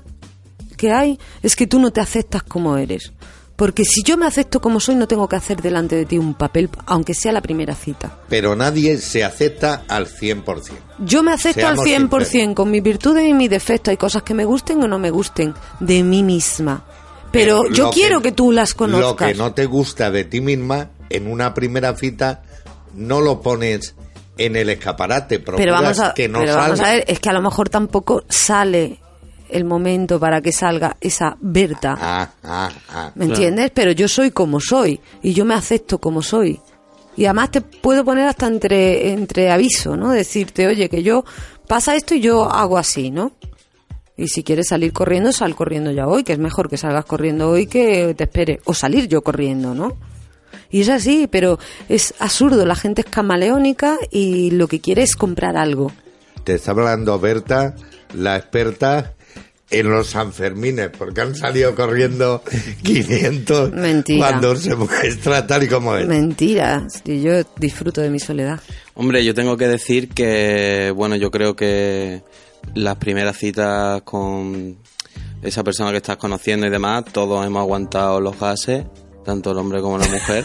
que hay es que tú no te aceptas como eres. Porque si yo me acepto como soy, no tengo que hacer delante de ti un papel, aunque sea la primera cita. Pero nadie se acepta al 100%. Yo me acepto Seamos al 100% sinceros. con mis virtudes y mis defectos. Hay cosas que me gusten o no me gusten de mí misma. Pero, yo lo quiero que, tú las Lo conozcas. que no te gusta de ti misma, en una primera cita, no lo pones en el escaparate. pero vamos a, que no pero vamos a ver, es que a lo mejor tampoco sale el momento para que salga esa Berta. Ah, ah, ah. ¿Me entiendes? Pero yo soy como soy y yo me acepto como soy. Y además te puedo poner hasta entre, entre aviso, ¿no? Decirte, oye, que yo pasa esto y yo hago así, ¿no? Y si quieres salir corriendo, sal corriendo ya hoy, que es mejor que salgas corriendo hoy que te espere. O salir yo corriendo, ¿no? Y es así, pero es absurdo. La gente es camaleónica y lo que quiere es comprar algo. Te está hablando Berta, la experta en los Sanfermines, porque han salido corriendo 500 Mentira. cuando se muestra tal y como es. Mentira. Y yo disfruto de mi soledad. Hombre, yo tengo que decir que, bueno, yo creo que las primeras citas con esa persona que estás conociendo y demás, todos hemos aguantado los gases, tanto el hombre como la mujer.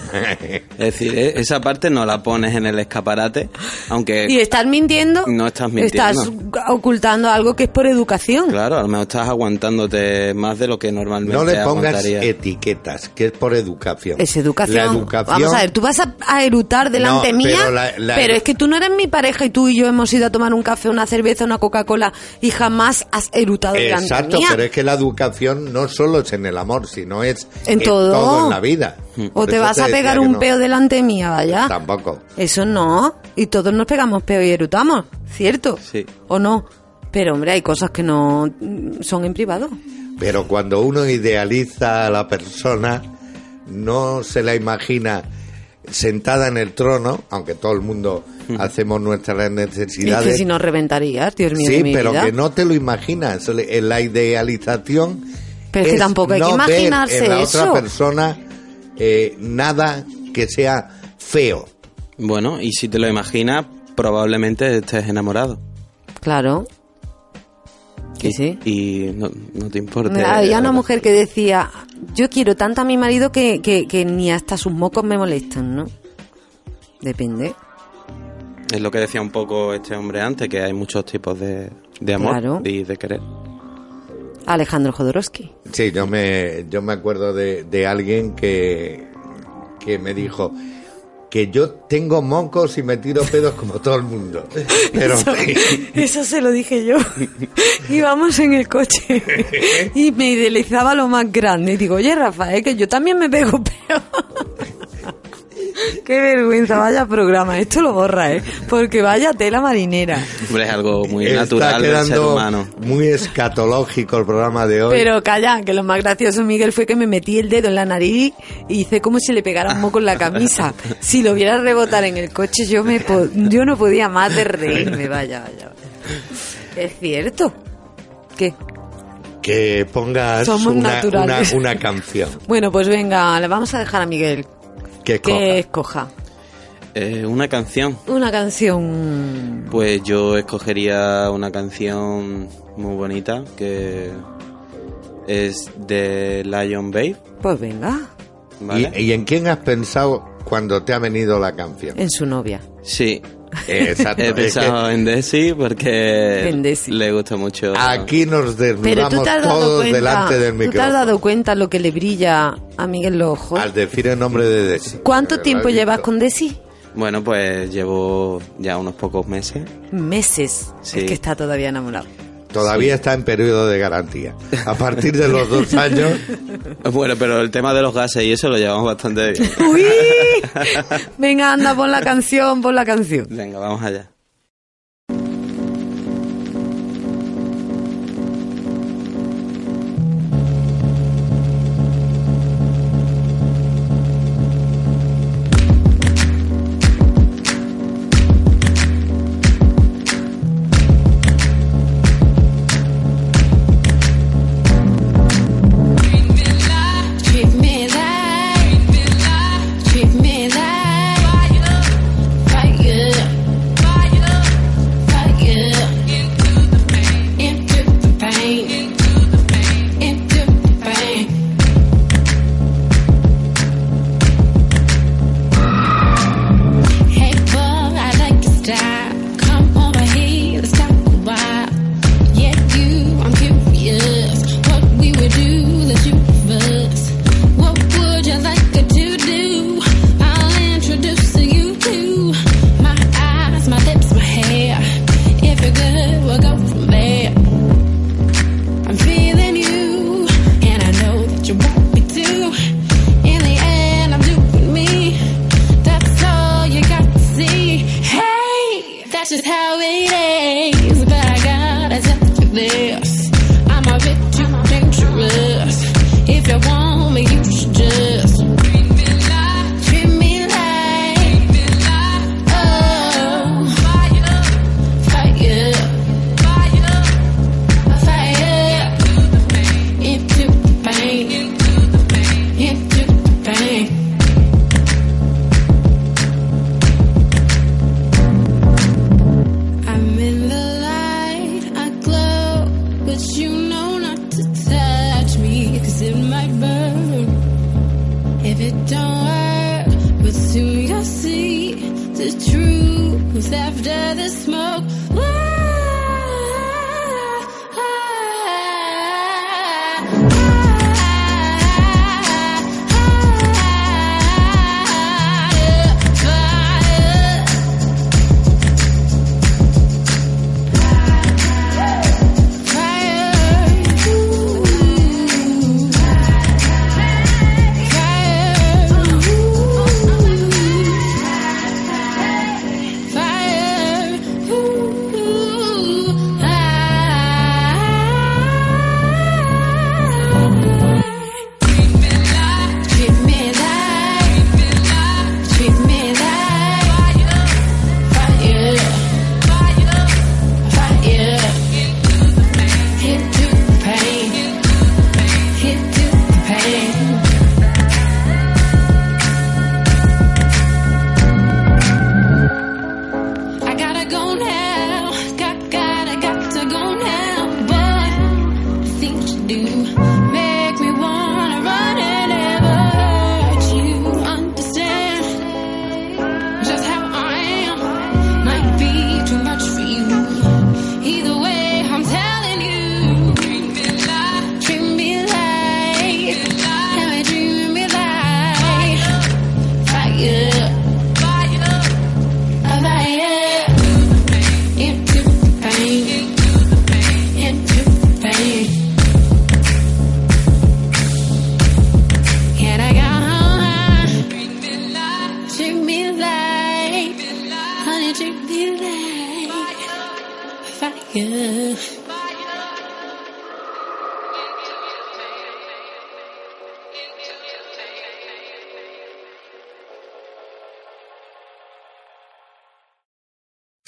es decir, e- esa parte no la pones en el escaparate, aunque Y estás mintiendo. no estás mintiendo. Estás ocultando algo que es por educación. Claro, a lo mejor estás aguantándote más de lo que normalmente No le pongas aguantarías. etiquetas, que es por educación. Es educación. La educación. Vamos a ver, tú vas a, a erutar delante No, mía, pero la- la- pero es que tú no eres mi pareja y tú y yo hemos ido a tomar un café, una cerveza, una Coca-Cola y jamás has erutado delante Exacto, mía. pero es que la educación no solo es en el amor, sino es En todo. en la vida. O Por te eso vas a decía pegar que un no. peo delante mía, vaya. Tampoco. Eso no. Y todos nos pegamos peo y erutamos, ¿cierto? Sí. ¿O no? Pero hombre, hay cosas que no mm, son en privado. Pero cuando uno idealiza a la persona, no se la imagina sentada en el trono, aunque todo el mundo hacemos nuestras Es necesidades. que si no reventarías, Dios mío. de Sí, mi pero vida. que no te lo imaginas. La idealización. Pero es que tampoco hay que no ver imaginarse en la eso. otra persona eh, nada que sea feo. Bueno, y si te lo imaginas, probablemente estés enamorado. Claro. y, sí. Y no, no te importa. Había una mujer que decía, yo quiero tanto a mi marido que, que, que ni hasta sus mocos me molestan, ¿no? Depende. Es lo que decía un poco este hombre antes, que hay muchos tipos de, de amor Claro. y de querer. Alejandro Jodorowsky. Sí, yo me, yo me acuerdo de, de alguien que, que me dijo que yo tengo mocos y me tiro pedos como todo el mundo. Pero Eso, eso se lo dije yo. Íbamos en el coche y me idealizaba lo más grande. Y digo, oye, Rafael, que yo también me pego peo. Qué vergüenza, vaya programa. Esto lo borra, ¿eh? Porque vaya tela marinera. Hombre, es algo muy está natural del ser quedando humano. muy escatológico el programa de hoy. Pero calla, que lo más gracioso, Miguel, fue que me metí el dedo en la nariz y hice como si le pegara un moco en la camisa. Si lo viera rebotar en el coche, yo me po- yo no podía más de reírme, vaya, vaya. vaya. Es cierto. ¿Qué? que pongas Somos una, naturales. una, una canción Bueno, pues venga, le vamos a dejar a Miguel que que escoja. escoja Eh, una canción. una canción. Pues yo escogería una canción muy bonita que es de Lion Babe. Pues venga, ¿vale? ¿Y, y en quién has pensado cuando te ha venido la canción? en su novia. Sí. Exacto, He pensado en Desi porque En Desi. le gusta mucho. Aquí nos desnudamos todos cuenta, delante del tú te has micrófono. dado cuenta lo que le brilla a Miguel los ojos. Al decir el nombre de Desi. ¿Cuánto tiempo llevas con Desi? Bueno, pues llevo ya unos pocos meses. Meses. Sí. Es que está todavía enamorado. Todavía está en periodo de garantía. A partir de los dos años, Bueno, pero el tema de los gases y eso lo llevamos bastante bien. ¡Uy! Venga, anda, pon la canción, pon la canción. Venga, vamos allá.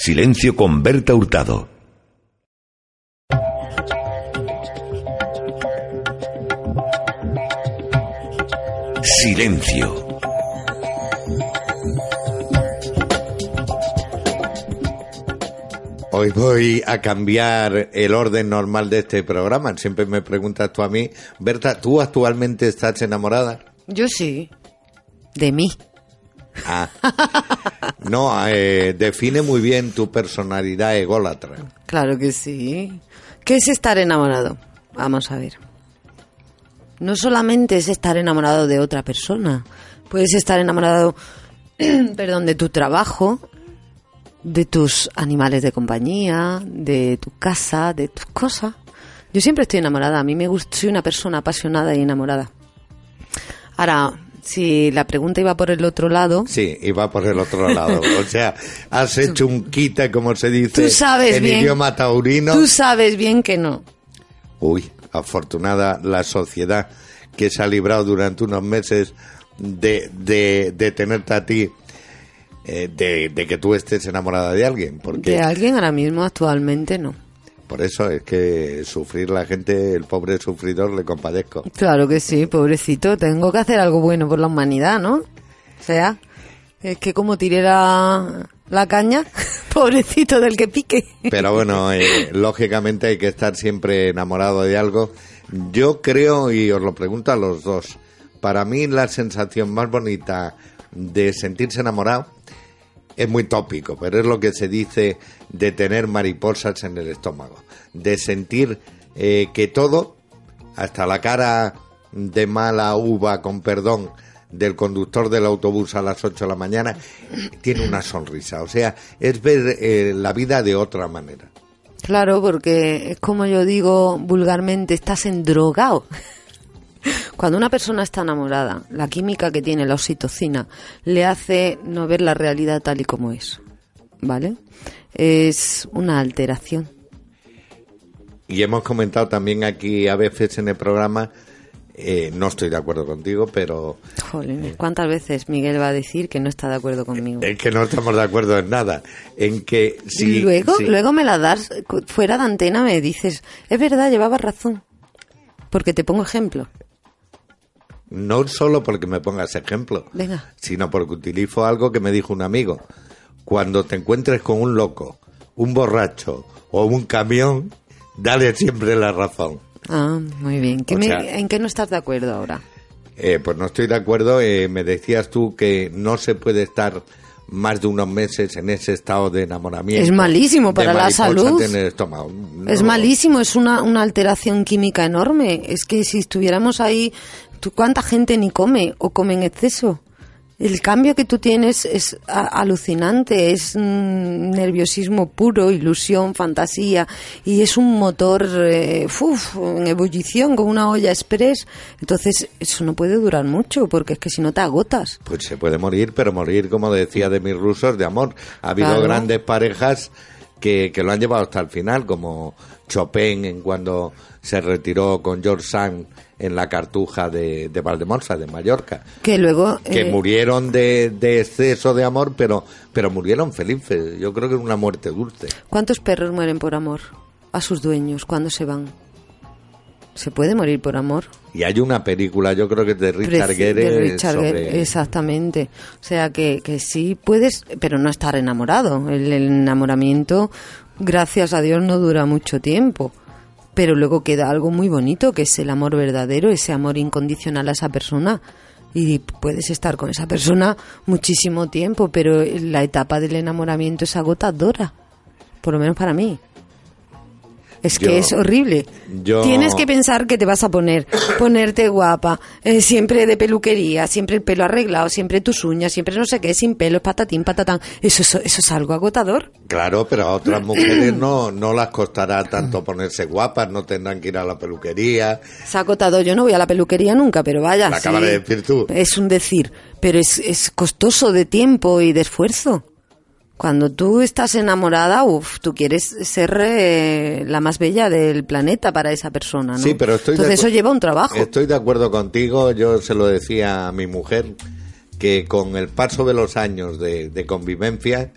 Silencio con Berta Hurtado. Silencio. Hoy voy a cambiar el orden normal de este programa. Siempre me preguntas tú a mí, Berta, ¿tú actualmente estás enamorada? Yo sí. De mí. Ah. No, eh, define muy bien tu personalidad ególatra. Claro que sí. ¿Qué es estar enamorado? Vamos a ver. No solamente es estar enamorado de otra persona. Puedes estar enamorado, perdón, de tu trabajo, de tus animales de compañía, de tu casa, de tus cosas. Yo siempre estoy enamorada. A mí me gusta, soy una persona apasionada y enamorada. Ahora, si la pregunta iba por el otro lado, Sí, iba por el otro lado. O sea, has hecho un quita, como se dice Tú sabes en bien. idioma taurino. tú sabes bien que no. Uy, afortunada la sociedad que se ha librado durante unos meses de, de, de tenerte a ti, eh, de, de que tú estés enamorada de alguien. Porque De alguien ahora mismo, actualmente, no. Por eso es que sufrir la gente, el pobre sufridor, le compadezco. Claro que sí, pobrecito. Tengo que hacer algo bueno por la humanidad, ¿no? O sea, es que como tiré la, la caña, pobrecito del que pique. Pero bueno, eh, lógicamente hay que estar siempre enamorado de algo. Yo creo, y os lo pregunto a los dos, para mí la sensación más bonita de sentirse enamorado es muy tópico, pero es lo que se dice de tener mariposas en el estómago, de sentir eh, que todo, hasta la cara de mala uva, con perdón, del conductor del autobús a las 8 de la mañana, tiene una sonrisa. O sea, es ver eh, la vida de otra manera. Claro, porque es como yo digo vulgarmente, estás endrogado. Cuando una persona está enamorada, la química que tiene la oxitocina le hace no ver la realidad tal y como es. ¿Vale? Es una alteración. Y hemos comentado también aquí a veces en el programa, eh, no estoy de acuerdo contigo, pero Jolín, ¿cuántas veces Miguel va a decir que no está de acuerdo conmigo? es que no estamos de acuerdo en nada. En que si, y luego, si- luego me la das fuera de antena, me dices, es verdad, llevabas razón. Porque te pongo ejemplo. No solo porque me pongas ejemplo, Venga. sino porque utilizo algo que me dijo un amigo. Cuando te encuentres con un loco, un borracho o un camión, dale siempre la razón. Ah, muy bien. ¿Qué O me- sea- ¿En qué no estás de acuerdo ahora? Eh, pues no estoy de acuerdo. eh, me decías tú que no se puede estar más de unos meses en ese estado de enamoramiento. Es malísimo para la salud. en el estómago. No. Es malísimo, es una, una alteración química enorme. Es que si estuviéramos ahí, ¿tú ¿cuánta gente ni come o come en exceso? El cambio que tú tienes es alucinante, es mm, nerviosismo puro, ilusión, fantasía, y es un motor eh, uf, en ebullición, como una olla express. Entonces, eso no puede durar mucho, porque es que si no te agotas. Pues se puede morir, pero morir, como decía de mis rusos, de amor. Ha habido Claro. grandes parejas que, que lo han llevado hasta el final, como Chopin en cuando se retiró con George Sand en la cartuja de, de Valdemorsa, de Mallorca. Que luego... Que eh, murieron de, de exceso de amor, pero, pero murieron felices. Yo creo que es una muerte dulce. ¿Cuántos perros mueren por amor a sus dueños cuando se van? ¿Se puede morir por amor? Y hay una película, yo creo que es de Richard Gere, de Richard sobre- Gere, exactamente. O sea que, que sí puedes, pero no estar enamorado. El, el enamoramiento, gracias a Dios, no dura mucho tiempo. Pero luego queda algo muy bonito, que es el amor verdadero, ese amor incondicional a esa persona. Y puedes estar con esa persona muchísimo tiempo, pero la etapa del enamoramiento es agotadora. Por lo menos para mí. Es que es horrible. yo- Tienes que pensar que te vas a poner, ponerte guapa, eh, siempre de peluquería, siempre el pelo arreglado, siempre tus uñas, siempre no sé qué, sin pelo, patatín, patatán. Eso, es- eso es algo agotador. Claro, pero a otras mujeres no, no las costará tanto ponerse guapas, no tendrán que ir a la peluquería. Es agotador. Yo no voy a la peluquería nunca, pero vaya. Sí. acabas de decir tú. Es un decir, pero es, es costoso de tiempo y de esfuerzo. Cuando tú estás enamorada, uff, tú quieres ser eh, la más bella del planeta para esa persona, ¿no? Sí, pero estoy Entonces eso lleva un trabajo. Estoy de acuerdo contigo, yo se lo decía a mi mujer, que con el paso de los años de, de convivencia,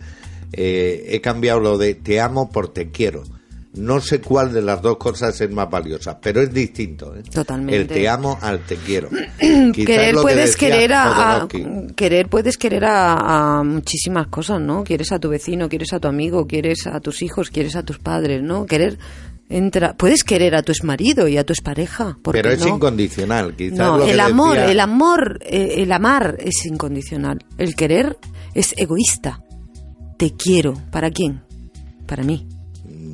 eh, he cambiado lo de te amo por te quiero. No sé cuál de las dos cosas es más valiosa, pero es distinto. ¿eh? Totalmente. El te amo al te quiero. Querer que puedes querer a, querer puedes querer a, a muchísimas cosas no quieres a tu vecino quieres a tu amigo quieres a tus hijos quieres a tus padres no querer entra puedes querer a tu exmarido y a tu expareja ¿por Pero es no? incondicional. Quizás no lo que el amor decía- el amor eh, el amar es incondicional el querer es egoísta te quiero para quién para mí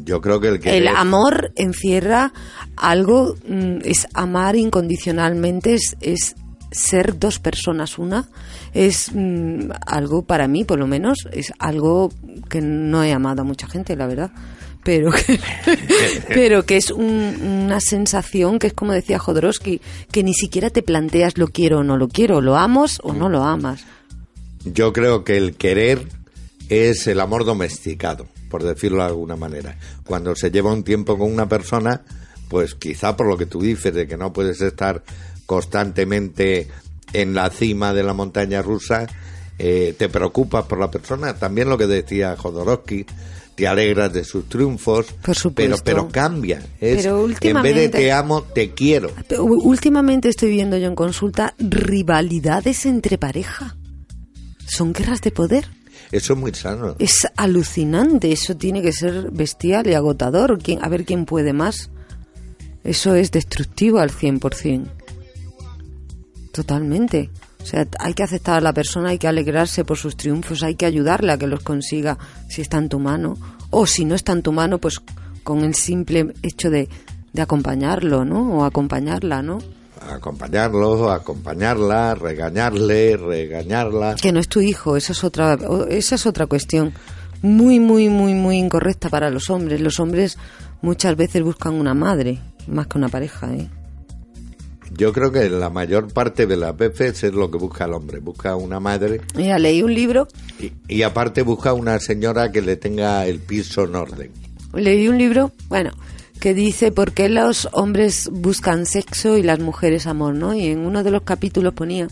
Yo creo que el que el amor encierra algo, mm, es amar incondicionalmente, es, es ser dos personas una, es mm, algo para mí, por lo menos, es algo que no he amado a mucha gente, la verdad. Pero que, pero que es un- una sensación que es como decía Jodorowsky, que ni siquiera te planteas lo quiero o no lo quiero, lo amos o no lo amas. Yo creo que el querer es el amor domesticado, por decirlo de alguna manera. Cuando se lleva un tiempo con una persona, pues quizá por lo que tú dices, de que no puedes estar constantemente en la cima de la montaña rusa, eh, te preocupas por la persona. También lo que decía Jodorowsky, te alegras de sus triunfos, Por pero, pero cambia. Es, Pero En vez de te amo, te quiero. Pero Últimamente estoy viendo yo en consulta rivalidades entre pareja. Son guerras de poder. Eso es muy sano. Es alucinante, eso tiene que ser bestial y agotador. ¿Quién- a ver quién puede más. Eso es destructivo al 100%. Totalmente. O sea, hay que aceptar a la persona, hay que alegrarse por sus triunfos, hay que ayudarle a que los consiga si está en tu mano. O si no está en tu mano, pues con el simple hecho de, de acompañarlo, ¿no? O acompañarla, ¿no? Acompañarlo, acompañarla, regañarle, regañarla. Que no es tu hijo, esa es otra, esa es otra cuestión muy, muy, muy, muy incorrecta para los hombres. Los hombres muchas veces buscan una madre más que una pareja, ¿eh? Yo creo que la mayor parte de las veces es lo que busca el hombre. Busca una madre Mira, leí un libro, y, y aparte busca una señora que le tenga el piso en orden. leí un libro, bueno, que dice por qué los hombres buscan sexo y las mujeres amor, ¿no? Y en uno de los capítulos ponía,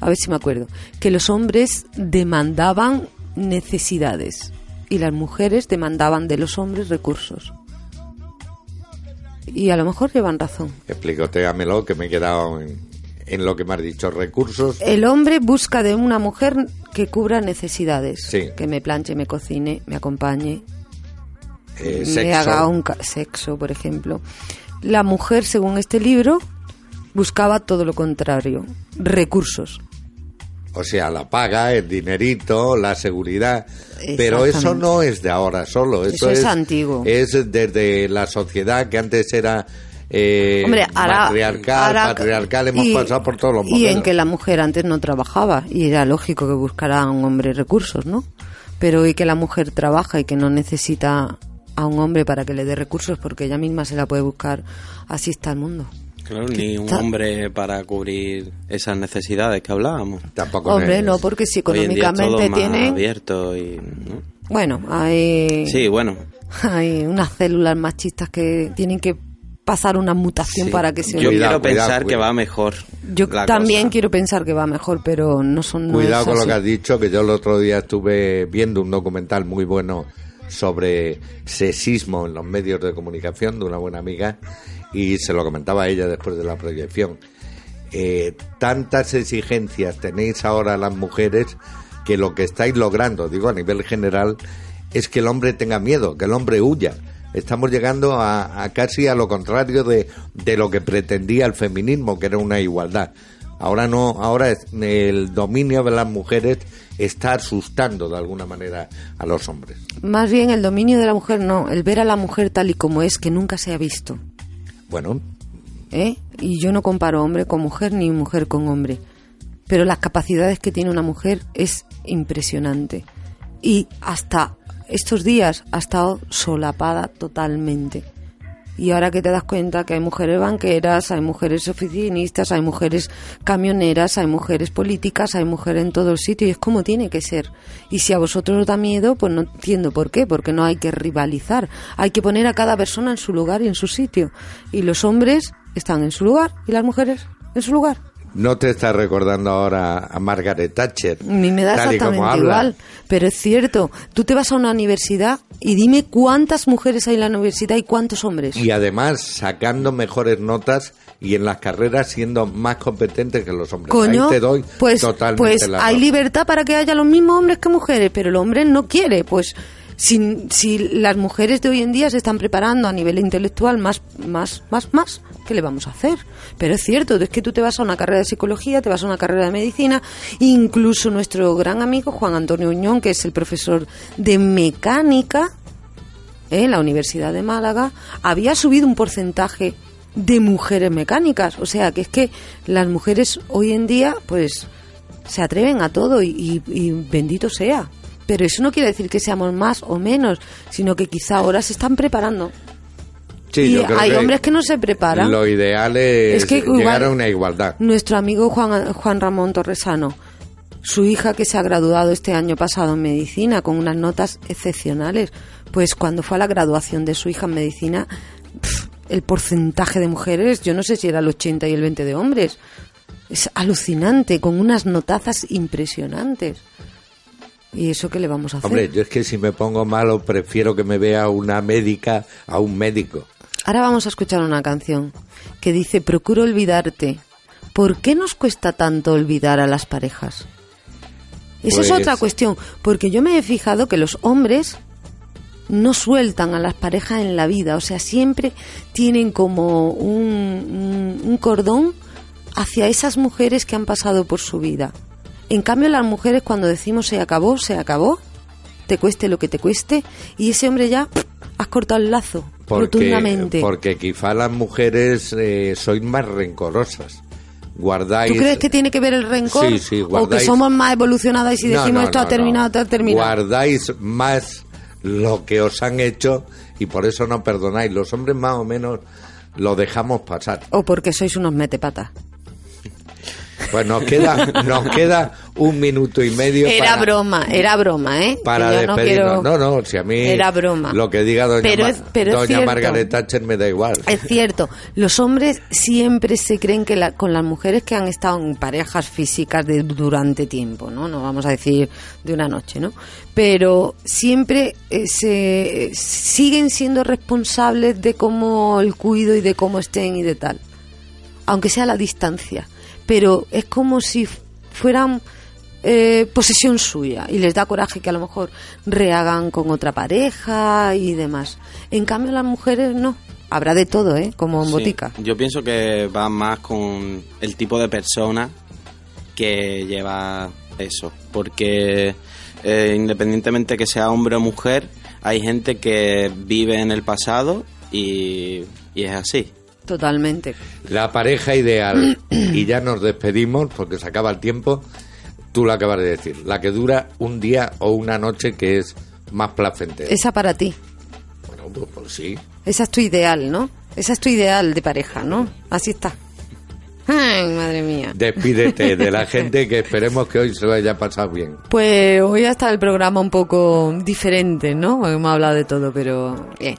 a ver si me acuerdo, que los hombres demandaban necesidades y las mujeres demandaban de los hombres recursos. Y a lo mejor llevan razón. Explícotéamelo que me he quedado en, en lo que me has dicho. Recursos. El hombre busca de una mujer que cubra necesidades. Sí. Que me planche, me cocine, me acompañe, eh, sexo. haga un sexo, por ejemplo. La mujer, según este libro, buscaba todo lo contrario, recursos. O sea, la paga, el dinerito, la seguridad. Pero eso no es de ahora solo. Eso, Eso es antiguo. Es desde la sociedad que antes era eh, Hombre, matriarcal, patriarcal. Hemos y- pasado por todos los Y modelos. en que la mujer antes no trabajaba y era lógico que buscara a un hombre recursos, ¿no? Pero hoy que la mujer trabaja y que no necesita a un hombre para que le dé recursos porque ella misma se la puede buscar, así está el mundo. Claro, ni un hombre para cubrir esas necesidades que hablábamos. Tampoco Hombre, no, porque si Hoy en día es todo económicamente más tienen... abierto y... ¿no? Bueno, hay... Sí, bueno. Hay unas células machistas que tienen que pasar una mutación sí. para que se Yo Cuidado, quiero cuidado, pensar que cuidado. va mejor. Yo también cosa. quiero pensar que va mejor, pero no son. Cuidado con lo que has dicho, que yo el otro día estuve viendo un documental muy bueno sobre sexismo en los medios de comunicación de una buena amiga y se lo comentaba a ella después de la proyección. Eh, tantas exigencias tenéis ahora las mujeres que lo que estáis logrando, digo a nivel general, es que el hombre tenga miedo, que el hombre huya. Estamos llegando a, a casi a lo contrario de, de lo que pretendía el feminismo, que era una igualdad. Ahora no, ahora es- el dominio de las mujeres está asustando de alguna manera a los hombres. Más bien el dominio de la mujer, no, el ver a la mujer tal y como es, que nunca se ha visto. Bueno, ¿eh? Y yo no comparo hombre con mujer ni mujer con hombre. Pero las capacidades que tiene una mujer es impresionante. Y hasta estos días ha estado solapada totalmente. Y ahora que te das cuenta que hay mujeres banqueras, hay mujeres oficinistas, hay mujeres camioneras, hay mujeres políticas, hay mujeres en todo el sitio y es como tiene que ser. Y si a vosotros os da miedo, pues no entiendo por qué, porque no hay que rivalizar. Hay que poner a cada persona en su lugar y en su sitio. Y los hombres están en su lugar y las mujeres en su lugar. ¿No te está recordando ahora a Margaret Thatcher? Mí me da exactamente igual, pero es cierto. Tú te vas a una universidad y dime cuántas mujeres hay en la universidad y cuántos hombres. Y además sacando mejores notas y en las carreras siendo más competentes que los hombres. Coño, Ahí te doy pues, totalmente pues la hay libertad para que haya los mismos hombres que mujeres, pero el hombre no quiere. Pues si, las mujeres de hoy en día se están preparando a nivel intelectual más, más, más, más, ¿qué le vamos a hacer? Pero es cierto, es que tú te vas a una carrera de psicología, te vas a una carrera de medicina, incluso nuestro gran amigo Juan Antonio Uñón, que es el profesor de mecánica en la Universidad de Málaga, había subido un porcentaje de mujeres mecánicas. O sea, que es que las mujeres hoy en día, pues, se atreven a todo y bendito sea. Pero eso no quiere decir que seamos más o menos, sino que quizá ahora se están preparando. Sí, y yo creo hay que hombres que no se preparan. Lo ideal es, Es que llegar igual- a una igualdad. Nuestro amigo Juan, Juan Ramón Torresano, su hija que se ha graduado este año pasado en medicina con unas notas excepcionales, pues cuando fue a la graduación de su hija en medicina, el porcentaje de mujeres, yo no sé si era el 80 y el 20 de hombres. Es alucinante, con unas notazas impresionantes. ¿Y eso qué le vamos a hacer? Hombre, yo es que si me pongo malo prefiero que me vea una médica a un médico. Ahora vamos a escuchar una canción que dice, procuro olvidarte. ¿Por qué nos cuesta tanto olvidar a las parejas? Esa es Pues- otra cuestión, porque yo me he fijado que los hombres no sueltan a las parejas en la vida, o sea, siempre tienen como un, un- un cordón hacia esas mujeres que han pasado por su vida. En cambio, las mujeres cuando decimos se acabó, se acabó, te cueste lo que te cueste, y ese hombre ya has cortado el lazo Porque, rotundamente. porque quizá las mujeres eh, sois más rencorosas. Guardáis. ¿Tú crees que tiene que ver el rencor? Sí, sí, ¿O que guardáis- somos más evolucionadas y si decimos no, esto ha terminado, esto ha terminado? Guardáis más lo que os han hecho y por eso no perdonáis. Los hombres más o menos lo dejamos pasar. O porque sois unos metepatas. Pues nos queda, nos queda un minuto y medio Era para, broma, era broma, ¿eh? para no despedirnos. quiero- No, no, si a mí Era broma. lo que diga doña, Pero es- pero doña. Margaret Thatcher me da igual. Es cierto, los hombres siempre se creen que la- con las mujeres que han estado en parejas físicas de, durante tiempo, ¿no? No vamos a decir de una noche, ¿no? Pero siempre eh, se siguen siendo responsables de cómo el cuido y de cómo estén y de tal. Aunque sea a la distancia. Pero es como si fueran eh, posesión suya y les da coraje que a lo mejor rehagan con otra pareja y demás. En cambio las mujeres no. Habrá de todo, ¿eh? Como en Sí, botica. Yo pienso que va más con el tipo de persona que lleva eso. Porque eh, independientemente que sea hombre o mujer, hay gente que vive en el pasado y, y es así. Totalmente. La pareja ideal, y ya nos despedimos porque se acaba el tiempo, tú lo acabas de decir, la que dura un día o una noche que es más placentera. Esa para ti. Bueno, pues, pues sí. Esa es tu ideal, ¿no? Esa es tu ideal de pareja, ¿no? Así está. Ay, madre mía. Despídete de la gente que esperemos que hoy se lo haya pasado bien. Pues hoy está el programa un poco diferente, ¿no? Hemos hablado de todo, pero bien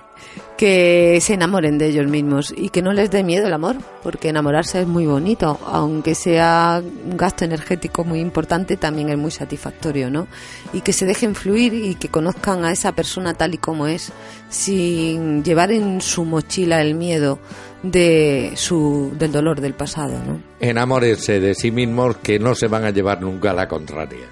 que se enamoren de ellos mismos y que no les dé miedo el amor, porque enamorarse es muy bonito, aunque sea un gasto energético muy importante, también es muy satisfactorio, ¿no? Y que se dejen fluir y que conozcan a esa persona tal y como es, sin llevar en su mochila el miedo de su, del dolor del pasado, ¿no? De sí mismos que no se van a llevar nunca a la contraria.